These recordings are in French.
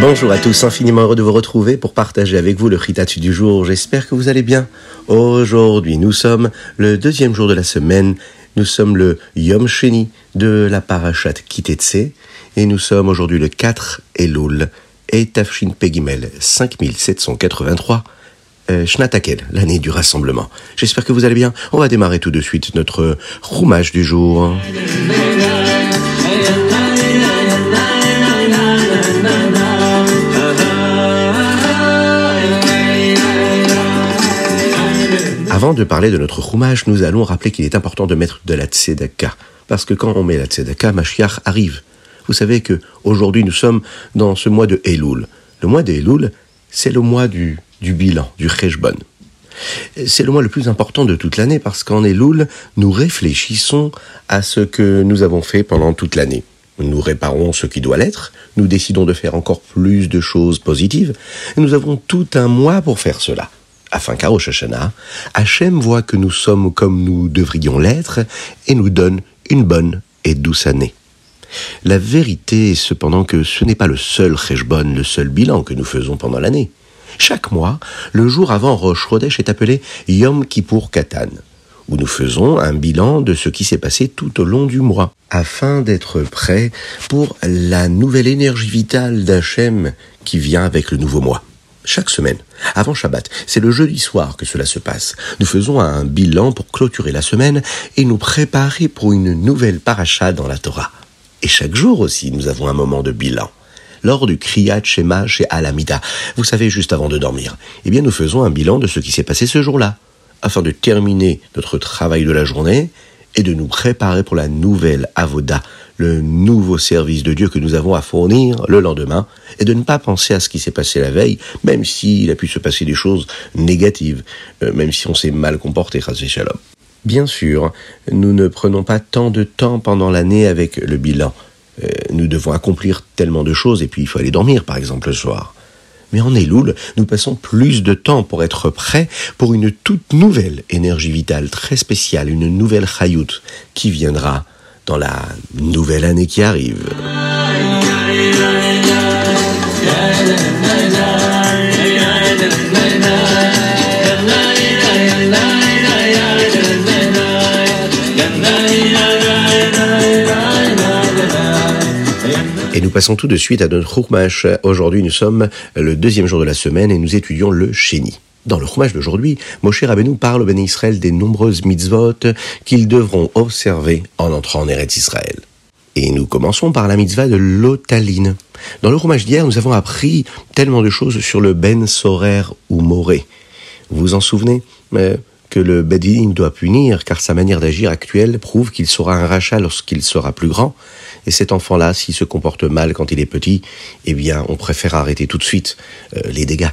Bonjour à tous, infiniment heureux de vous retrouver pour partager avec vous le Ritatsu du jour. J'espère que vous allez bien. Aujourd'hui, nous sommes le deuxième jour de la semaine. Nous sommes le Yom Sheni de la Parashat Kitetse. Et nous sommes aujourd'hui le 4 Elul et Tafshin Pegimel 5783. Euh, Shnatakel, l'année du rassemblement. J'espère que vous allez bien. On va démarrer tout de suite notre roumage du jour. Avant de parler de notre roumage, nous allons rappeler qu'il est important de mettre de la tzedaka. Parce que quand on met la tzedaka, Mashiach arrive. Vous savez que aujourd'hui nous sommes dans ce mois de Elul. Le mois de Elul, c'est le mois du, bilan, du Cheshbon. C'est le mois le plus important de toute l'année parce qu'en Elul, nous réfléchissons à ce que nous avons fait pendant toute l'année. Nous réparons ce qui doit l'être, nous décidons de faire encore plus de choses positives, et nous avons tout un mois pour faire cela afin qu'à Rosh Hashanah, Hachem voit que nous sommes comme nous devrions l'être et nous donne une bonne et douce année. La vérité est cependant que ce n'est pas le seul Cheshbon, le seul bilan que nous faisons pendant l'année. Chaque mois, le jour avant Rosh Chodesh est appelé Yom Kippur Katan, où nous faisons un bilan de ce qui s'est passé tout au long du mois, afin d'être prêts pour la nouvelle énergie vitale d'Hachem qui vient avec le nouveau mois chaque semaine, avant Shabbat. C'est le jeudi soir que cela se passe. Nous faisons un bilan pour clôturer la semaine et nous préparer pour une nouvelle paracha dans la Torah. Et chaque jour aussi, nous avons un moment de bilan. Lors du Kriyat Shema chez Alamida, vous savez, juste avant de dormir, eh bien, nous faisons un bilan de ce qui s'est passé ce jour-là, afin de terminer notre travail de la journée et de nous préparer pour la nouvelle Avoda, le nouveau service de Dieu que nous avons à fournir le lendemain, et de ne pas penser à ce qui s'est passé la veille, même s'il a pu se passer des choses négatives, euh, même si on s'est mal comporté, Shalom. Bien sûr, nous ne prenons pas tant de temps pendant l'année avec le bilan. Euh, nous devons accomplir tellement de choses, et puis il faut aller dormir, par exemple, le soir. Mais en Elul, nous passons plus de temps pour être prêts pour une toute nouvelle énergie vitale très spéciale, une nouvelle chayout qui viendra dans la nouvelle année qui arrive. Et nous passons tout de suite à notre Chumash. Aujourd'hui, nous sommes le deuxième jour de la semaine et nous étudions le Chéni. Dans le Chumash d'aujourd'hui, Moshe Rabbeinu parle au Béni Israël des nombreuses mitzvot qu'ils devront observer en entrant en Eretz Israël. Et nous commençons par la mitzvah de l'otaline. Dans le Chumash d'hier, nous avons appris tellement de choses sur le Ben Sorer ou Moré. Vous vous en souvenez? Mais que le Bedin doit punir car sa manière d'agir actuelle prouve qu'il sera un rachat lorsqu'il sera plus grand. Et cet enfant-là, s'il se comporte mal quand il est petit, eh bien, on préfère arrêter tout de suite euh, les dégâts.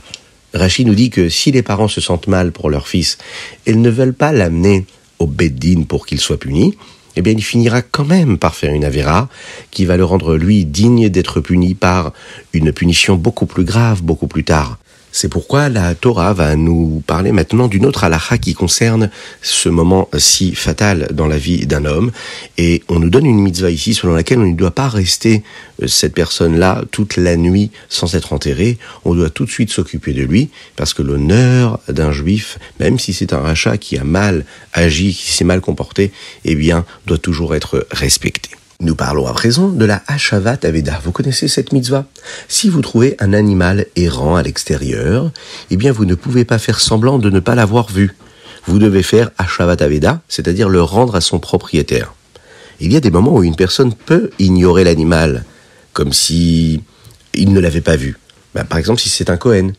Rachid nous dit que si les parents se sentent mal pour leur fils, ils ne veulent pas l'amener au Beddin pour qu'il soit puni, eh bien, il finira quand même par faire une avéra qui va le rendre, lui, digne d'être puni par une punition beaucoup plus grave, beaucoup plus tard. C'est pourquoi la Torah va nous parler maintenant d'une autre halakha qui concerne ce moment si fatal dans la vie d'un homme. Et on nous donne une mitzvah ici selon laquelle on ne doit pas rester euh, cette personne-là toute la nuit sans être enterré. On doit tout de suite s'occuper de lui parce que l'honneur d'un juif, même si c'est un rachat qui a mal agi, qui s'est mal comporté, eh bien, doit toujours être respecté. Nous parlons à présent de la Hashavat Aveda. Vous connaissez cette mitzvah? Si vous trouvez un animal errant à l'extérieur, eh bien vous ne pouvez pas faire semblant de ne pas l'avoir vu. Vous devez faire Hashavat Aveda, c'est-à-dire le rendre à son propriétaire. Il y a des moments où une personne peut ignorer l'animal, comme si il ne l'avait pas vu. Ben, par exemple, si c'est un Cohen,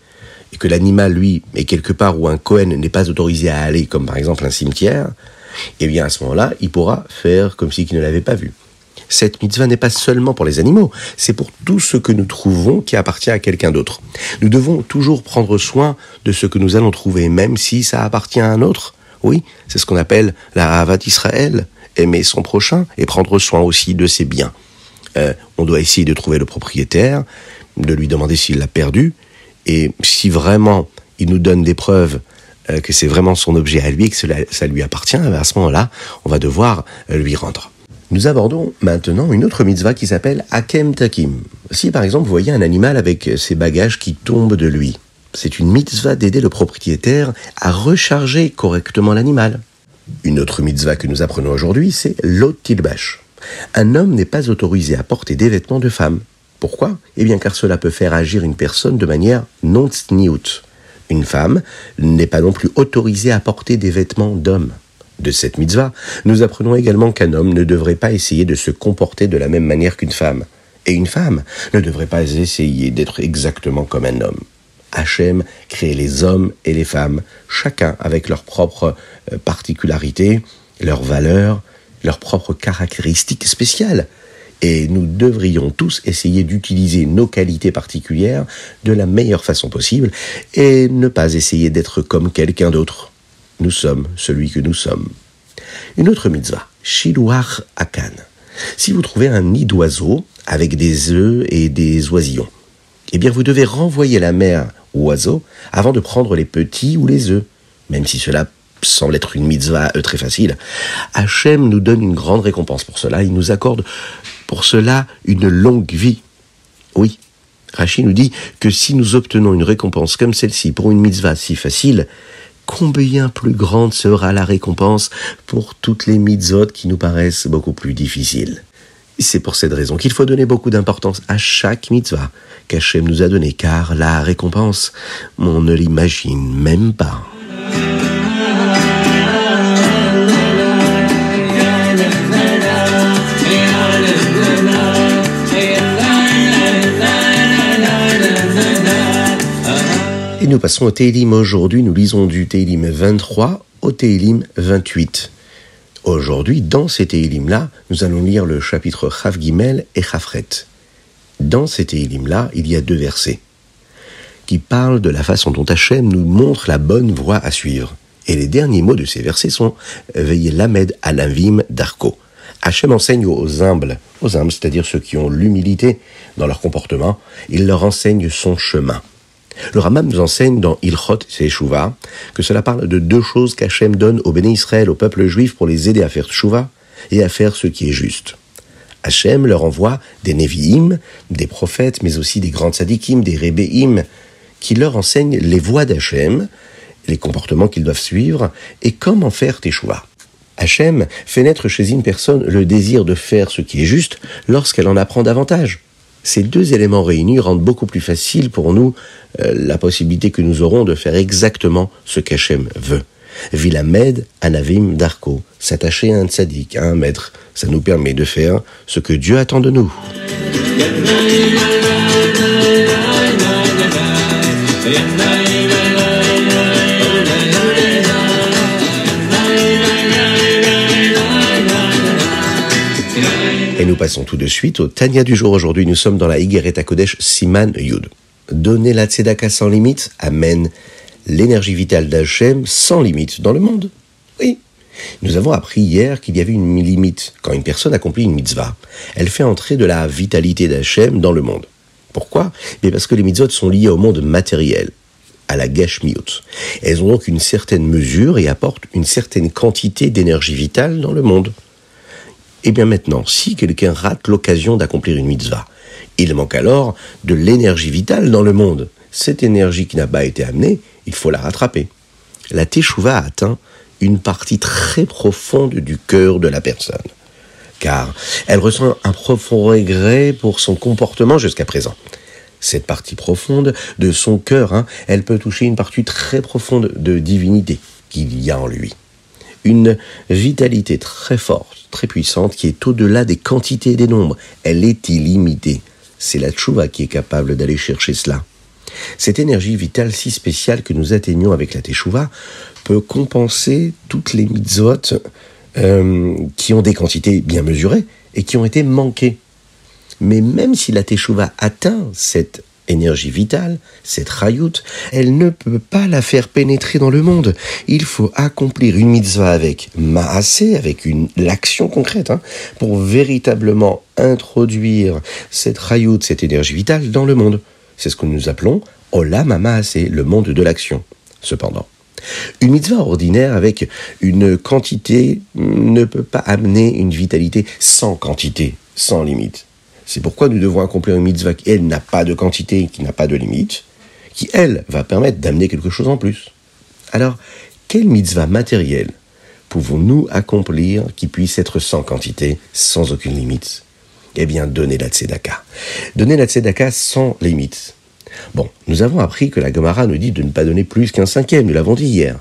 et que l'animal, lui, est quelque part où un Cohen n'est pas autorisé à aller, comme par exemple un cimetière, eh bien à ce moment-là, il pourra faire comme s'il ne l'avait pas vu cette mitzvah n'est pas seulement pour les animaux, c'est pour tout ce que nous trouvons qui appartient à quelqu'un d'autre. Nous devons toujours prendre soin de ce que nous allons trouver, même si ça appartient à un autre. Oui, c'est ce qu'on appelle la Havat Israël, aimer son prochain et prendre soin aussi de ses biens. euh, on doit essayer de trouver le propriétaire, de lui demander s'il l'a perdu, et si vraiment il nous donne des preuves euh, que c'est vraiment son objet à lui que cela, ça lui appartient, à ce moment-là, on va devoir lui rendre. Nous abordons maintenant une autre mitzvah qui s'appelle Hakem Takim. Si par exemple vous voyez un animal avec ses bagages qui tombent de lui, c'est une mitzvah d'aider le propriétaire à recharger correctement l'animal. Une autre mitzvah que nous apprenons aujourd'hui, c'est l'otilbash. Un homme n'est pas autorisé à porter des vêtements de femme. Pourquoi? Eh bien car cela peut faire agir une personne de manière non tsniout. Une femme n'est pas non plus autorisée à porter des vêtements d'homme. De cette mitzvah, nous apprenons également qu'un homme ne devrait pas essayer de se comporter de la même manière qu'une femme. Et une femme ne devrait pas essayer d'être exactement comme un homme. Hachem crée les hommes et les femmes, chacun avec leurs propres euh, particularités, leurs valeurs, leurs propres caractéristiques spéciales. Et nous devrions tous essayer d'utiliser nos qualités particulières de la meilleure façon possible et ne pas essayer d'être comme quelqu'un d'autre. Nous sommes celui que nous sommes. Une autre mitzvah, Shiluach Akan. Si vous trouvez un nid d'oiseau avec des œufs et des oisillons, eh bien vous devez renvoyer la mère oiseaux avant de prendre les petits ou les œufs, même si cela semble être une mitzvah euh, très facile. Hachem nous donne une grande récompense pour cela. Il nous accorde pour cela une longue vie. Oui, Rachid nous dit que si nous obtenons une récompense comme celle-ci pour une mitzvah si facile, combien plus grande sera la récompense pour toutes les mitzvot qui nous paraissent beaucoup plus difficiles. C'est pour cette raison qu'il faut donner beaucoup d'importance à chaque mitzvah qu'Hachem nous a donné, car la récompense, on ne l'imagine même pas. Et nous passons au Télim aujourd'hui. Nous lisons du Télim 23 au Télim 28. Aujourd'hui, dans ces Télim-là, nous allons lire le chapitre Chav Gimel et Chafret. Dans ces Télim-là, il y a deux versets qui parlent de la façon dont Hachem nous montre la bonne voie à suivre. Et les derniers mots de ces versets sont Veillez l'Amed Alavim d'Arco. Hachem enseigne aux humbles, aux humbles, c'est-à-dire ceux qui ont l'humilité dans leur comportement, il leur enseigne son chemin. Le Ramam nous enseigne dans Ilchot Seshuvah que cela parle de deux choses qu'Hachem donne au béné Israël, au peuple juif, pour les aider à faire Teshuvah et à faire ce qui est juste. Hachem leur envoie des Nevi'im, des prophètes, mais aussi des grands tzadikim, des Rebbeim, qui leur enseignent les voies d'Hachem, les comportements qu'ils doivent suivre et comment faire Teshuvah. Hachem fait naître chez une personne le désir de faire ce qui est juste lorsqu'elle en apprend davantage. Ces deux éléments réunis rendent beaucoup plus facile pour nous euh, la possibilité que nous aurons de faire exactement ce qu'Hachem veut. Vilamed Anavim Darko, s'attacher à un tzaddik, à un maître, ça nous permet de faire ce que Dieu attend de nous. Nous passons tout de suite au Tania du jour. Aujourd'hui, nous sommes dans la Higueret Kodesh Siman Yud. Donner la tzedaka sans limite amène l'énergie vitale d'Hachem sans limite dans le monde. Oui. Nous avons appris hier qu'il y avait une limite quand une personne accomplit une mitzvah. Elle fait entrer de la vitalité d'Hachem dans le monde. Pourquoi? Mais Parce que les mitzvot sont liées au monde matériel, à la gashmiut. Elles ont donc une certaine mesure et apportent une certaine quantité d'énergie vitale dans le monde. Et eh bien maintenant, si quelqu'un rate l'occasion d'accomplir une mitzvah, il manque alors de l'énergie vitale dans le monde. Cette énergie qui n'a pas été amenée, il faut la rattraper. La teshuva atteint une partie très profonde du cœur de la personne, car elle ressent un profond regret pour son comportement jusqu'à présent. Cette partie profonde de son cœur, hein, elle peut toucher une partie très profonde de divinité qu'il y a en lui une vitalité très forte, très puissante, qui est au-delà des quantités et des nombres. Elle est illimitée. C'est la tchouva qui est capable d'aller chercher cela. Cette énergie vitale si spéciale que nous atteignons avec la teshuva peut compenser toutes les mitzvot euh, qui ont des quantités bien mesurées et qui ont été manquées. Mais même si la teshuva atteint cette énergie vitale, cette rayout, elle ne peut pas la faire pénétrer dans le monde. Il faut accomplir une mitzvah avec maasé, avec une l'action concrète, hein, pour véritablement introduire cette rayout, cette énergie vitale dans le monde. C'est ce que nous appelons Olam Maasé, le monde de l'action. Cependant, une mitzvah ordinaire avec une quantité ne peut pas amener une vitalité sans quantité, sans limite. C'est pourquoi nous devons accomplir une mitzvah qui, elle, n'a pas de quantité, qui n'a pas de limite, qui, elle, va permettre d'amener quelque chose en plus. Alors, quelle mitzvah matérielle pouvons-nous accomplir qui puisse être sans quantité, sans aucune limite? Eh bien, donner la tzedaka. Donner la tzedaka sans limite. Bon, nous avons appris que la Gemara nous dit de ne pas donner plus qu'un cinquième, nous l'avons dit hier.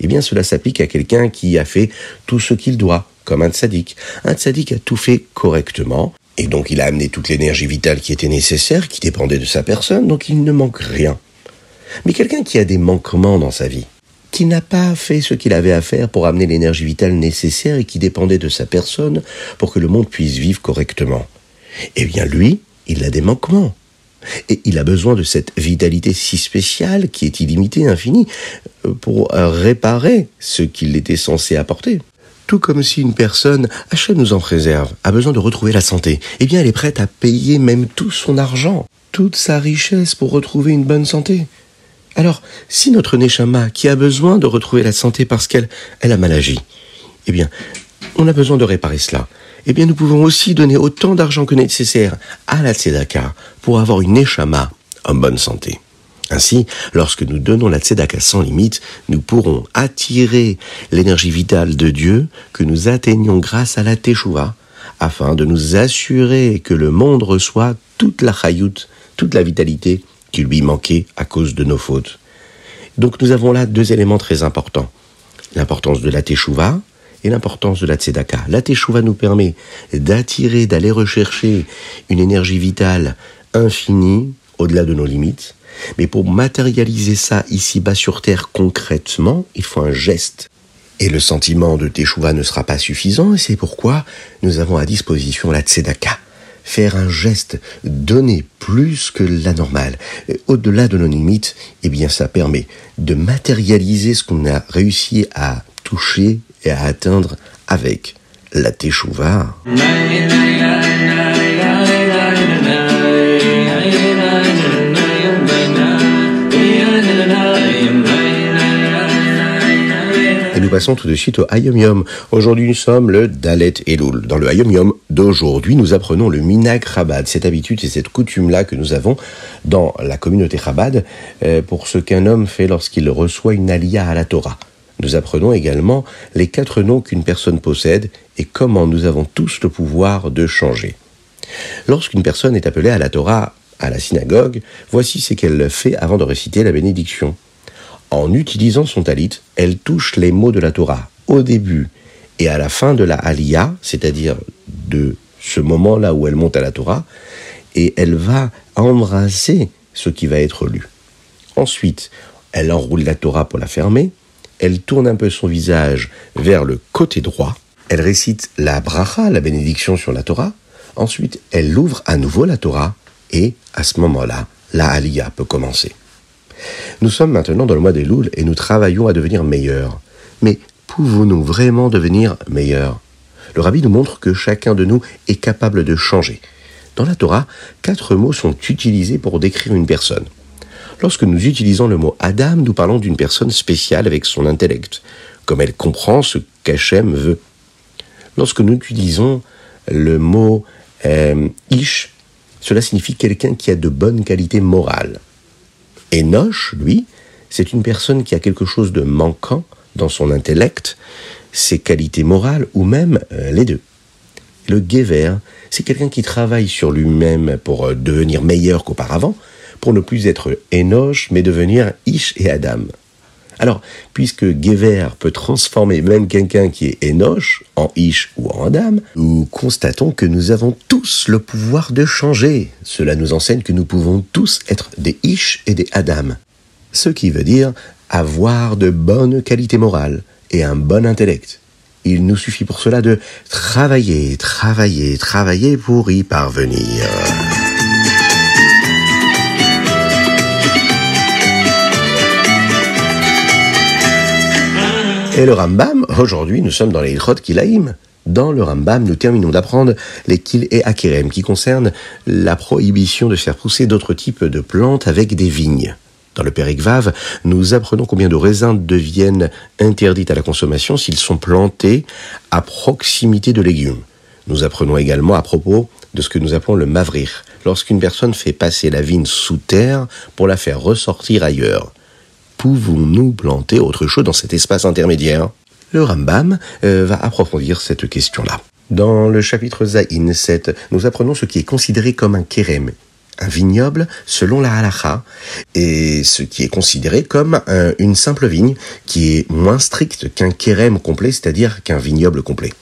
Eh bien, cela s'applique à quelqu'un qui a fait tout ce qu'il doit, comme un tzaddik. Un tzaddik a tout fait correctement, et donc il a amené toute l'énergie vitale qui était nécessaire, qui dépendait de sa personne, donc il ne manque rien. Mais quelqu'un qui a des manquements dans sa vie, qui n'a pas fait ce qu'il avait à faire pour amener l'énergie vitale nécessaire et qui dépendait de sa personne pour que le monde puisse vivre correctement, eh bien lui, il a des manquements. Et il a besoin de cette vitalité si spéciale, qui est illimitée, infinie, pour réparer ce qu'il était censé apporter. Tout comme si une personne, Hachem nous en préserve, a besoin de retrouver la santé, eh bien elle est prête à payer même tout son argent, toute sa richesse pour retrouver une bonne santé. Alors, si notre Neshama, qui a besoin de retrouver la santé parce qu'elle elle a mal agi, eh bien, on a besoin de réparer cela. Eh bien, nous pouvons aussi donner autant d'argent que nécessaire à la Tzedaka pour avoir une Neshama en bonne santé. Ainsi, lorsque nous donnons la tzedaka sans limite, nous pourrons attirer l'énergie vitale de Dieu que nous atteignons grâce à la Teshuvah, afin de nous assurer que le monde reçoit toute la chayout, toute la vitalité qui lui manquait à cause de nos fautes. Donc nous avons là deux éléments très importants. L'importance de la Teshuvah et l'importance de la Tzedaka. La Teshuvah nous permet d'attirer, d'aller rechercher une énergie vitale infinie, au-delà de nos limites, mais pour matérialiser ça ici-bas sur Terre concrètement, il faut un geste. Et le sentiment de Teshuvah ne sera pas suffisant, et c'est pourquoi nous avons à disposition la Tzedaka. Faire un geste, donner plus que la normale, au-delà de nos limites, eh bien ça permet de matérialiser ce qu'on a réussi à toucher et à atteindre avec la Teshuvah. Passons tout de suite au Hayom Yom. Aujourd'hui, nous sommes le Dalet Elul. Dans le Hayom Yom d'aujourd'hui, nous apprenons le Minag Chabad, cette habitude et cette coutume-là que nous avons dans la communauté Chabad euh, pour ce qu'un homme fait lorsqu'il reçoit une alia à la Torah. Nous apprenons également les quatre noms qu'une personne possède et comment nous avons tous le pouvoir de changer. Lorsqu'une personne est appelée à la Torah, à la synagogue, voici ce qu'elle fait avant de réciter la bénédiction en utilisant son talit, elle touche les mots de la Torah au début et à la fin de la Aliyah, c'est-à-dire de ce moment-là où elle monte à la Torah, et elle va embrasser ce qui va être lu. Ensuite, elle enroule la Torah pour la fermer, elle tourne un peu son visage vers le côté droit, elle récite la bracha, la bénédiction sur la Torah, ensuite elle ouvre à nouveau la Torah, et à ce moment-là, la Aliyah peut commencer. Nous sommes maintenant dans le mois des Louls et nous travaillons à devenir meilleurs. Mais pouvons-nous vraiment devenir meilleurs? Le rabbi nous montre que chacun de nous est capable de changer. Dans la Torah, quatre mots sont utilisés pour décrire une personne. Lorsque nous utilisons le mot Adam, nous parlons d'une personne spéciale avec son intellect, comme elle comprend ce qu'Hachem veut. Lorsque nous utilisons le mot euh, Ish, cela signifie quelqu'un qui a de bonnes qualités morales. Enoch, lui, c'est une personne qui a quelque chose de manquant dans son intellect, ses qualités morales ou même euh, les deux. Le Gever, c'est quelqu'un qui travaille sur lui-même pour euh, devenir meilleur qu'auparavant, pour ne plus être Enoch, mais devenir Ish et Adam. Alors, puisque Gever peut transformer même quelqu'un qui est Enoch en Ish ou en Adam, nous constatons que nous avons tous le pouvoir de changer. Cela nous enseigne que nous pouvons tous être des Ish et des Adam. Ce qui veut dire avoir de bonnes qualités morales et un bon intellect. Il nous suffit pour cela de travailler, travailler, travailler pour y parvenir. Et le Rambam, aujourd'hui, nous sommes dans les Ilchot Kilaim. Dans le Rambam, nous terminons d'apprendre les Kil et Akerem, qui concernent la prohibition de faire pousser d'autres types de plantes avec des vignes. Dans le Pérec Vav, nous apprenons combien de raisins deviennent interdits à la consommation s'ils sont plantés à proximité de légumes. Nous apprenons également à propos de ce que nous appelons le mavrir, lorsqu'une personne fait passer la vigne sous terre pour la faire ressortir ailleurs pouvons-nous planter autre chose dans cet espace intermédiaire? Le Rambam euh, va approfondir cette question-là. Dans le chapitre Zaïn 7, nous apprenons ce qui est considéré comme un kérem, un vignoble selon la halacha, et ce qui est considéré comme une simple vigne qui est moins stricte qu'un kérem complet, c'est-à-dire qu'un vignoble complet.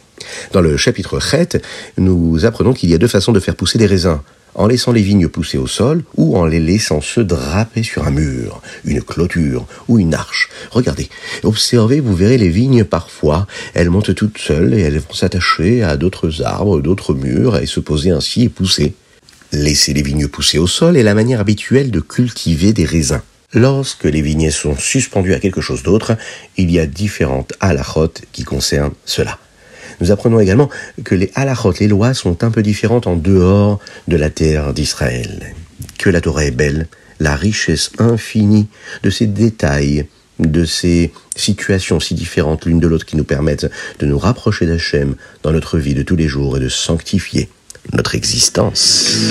Dans le chapitre Chet, nous apprenons qu'il y a deux façons de faire pousser des raisins en laissant les vignes pousser au sol ou en les laissant se draper sur un mur, une clôture ou une arche. Regardez, observez, vous verrez les vignes parfois, elles montent toutes seules et elles vont s'attacher à d'autres arbres, d'autres murs et se poser ainsi et pousser. Laisser les vignes pousser au sol est la manière habituelle de cultiver des raisins. Lorsque les vignes sont suspendues à quelque chose d'autre, il y a différentes halachotes qui concernent cela. Nous apprenons également que les halachot, les lois, sont un peu différentes en dehors de la terre d'Israël. Que la Torah est belle, la richesse infinie de ces détails, de ces situations si différentes l'une de l'autre qui nous permettent de nous rapprocher d'Hachem dans notre vie de tous les jours et de sanctifier notre existence.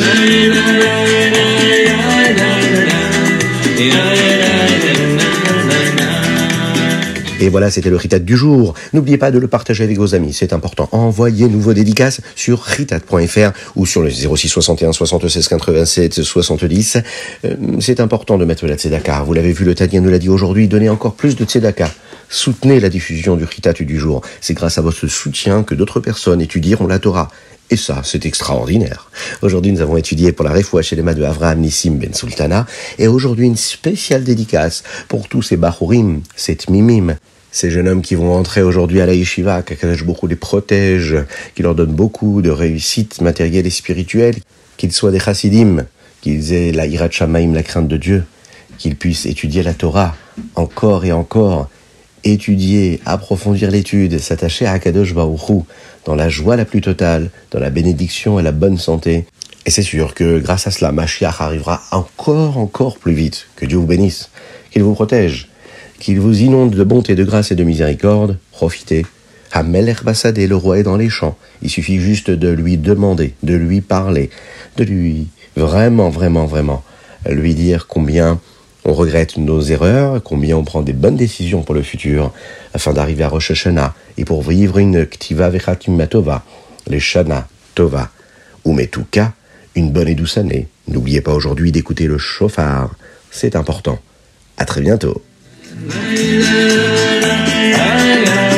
Et voilà, c'était le Ritat du jour. N'oubliez pas de le partager avec vos amis, c'est important. Envoyez-nous vos dédicaces sur ritat.fr ou sur le 06 61 76 87 70. c'est important de mettre la tzedaka. Vous l'avez vu, le Tadien nous l'a dit aujourd'hui, donnez encore plus de tzedaka. Soutenez la diffusion du Ritat du jour. C'est grâce à votre soutien que d'autres personnes étudieront la Torah. Et ça, c'est extraordinaire. Aujourd'hui, nous avons étudié pour la Refoua les de Avraham Nissim Ben Sultana, et aujourd'hui une spéciale dédicace pour tous ces Bahurim, cette Mimim, ces jeunes hommes qui vont entrer aujourd'hui à la yeshiva, qu'Akadosh beaucoup les protège, qui leur donne beaucoup de réussite matérielle et spirituelle, qu'ils soient des chassidim, qu'ils aient la hirat shamaim, la crainte de Dieu, qu'ils puissent étudier la Torah encore et encore, étudier, approfondir l'étude, s'attacher à Akadosh Baruch dans la joie la plus totale, dans la bénédiction et la bonne santé. Et c'est sûr que grâce à cela, Mashiach arrivera encore, encore plus vite. Que Dieu vous bénisse, qu'il vous protège, qu'il vous inonde de bonté, de grâce et de miséricorde, profitez. Hamel Herbassadé, le roi est dans les champs. Il suffit juste de lui demander, de lui parler, de lui vraiment, vraiment, vraiment lui dire combien on regrette nos erreurs, combien on prend des bonnes décisions pour le futur, afin d'arriver à Rosh Hashanah et pour vivre une Ktiva Vechatim Matova, les Shana Tova, ou cas, une bonne et douce année. N'oubliez pas aujourd'hui d'écouter le chauffard, c'est important. À très bientôt. La la la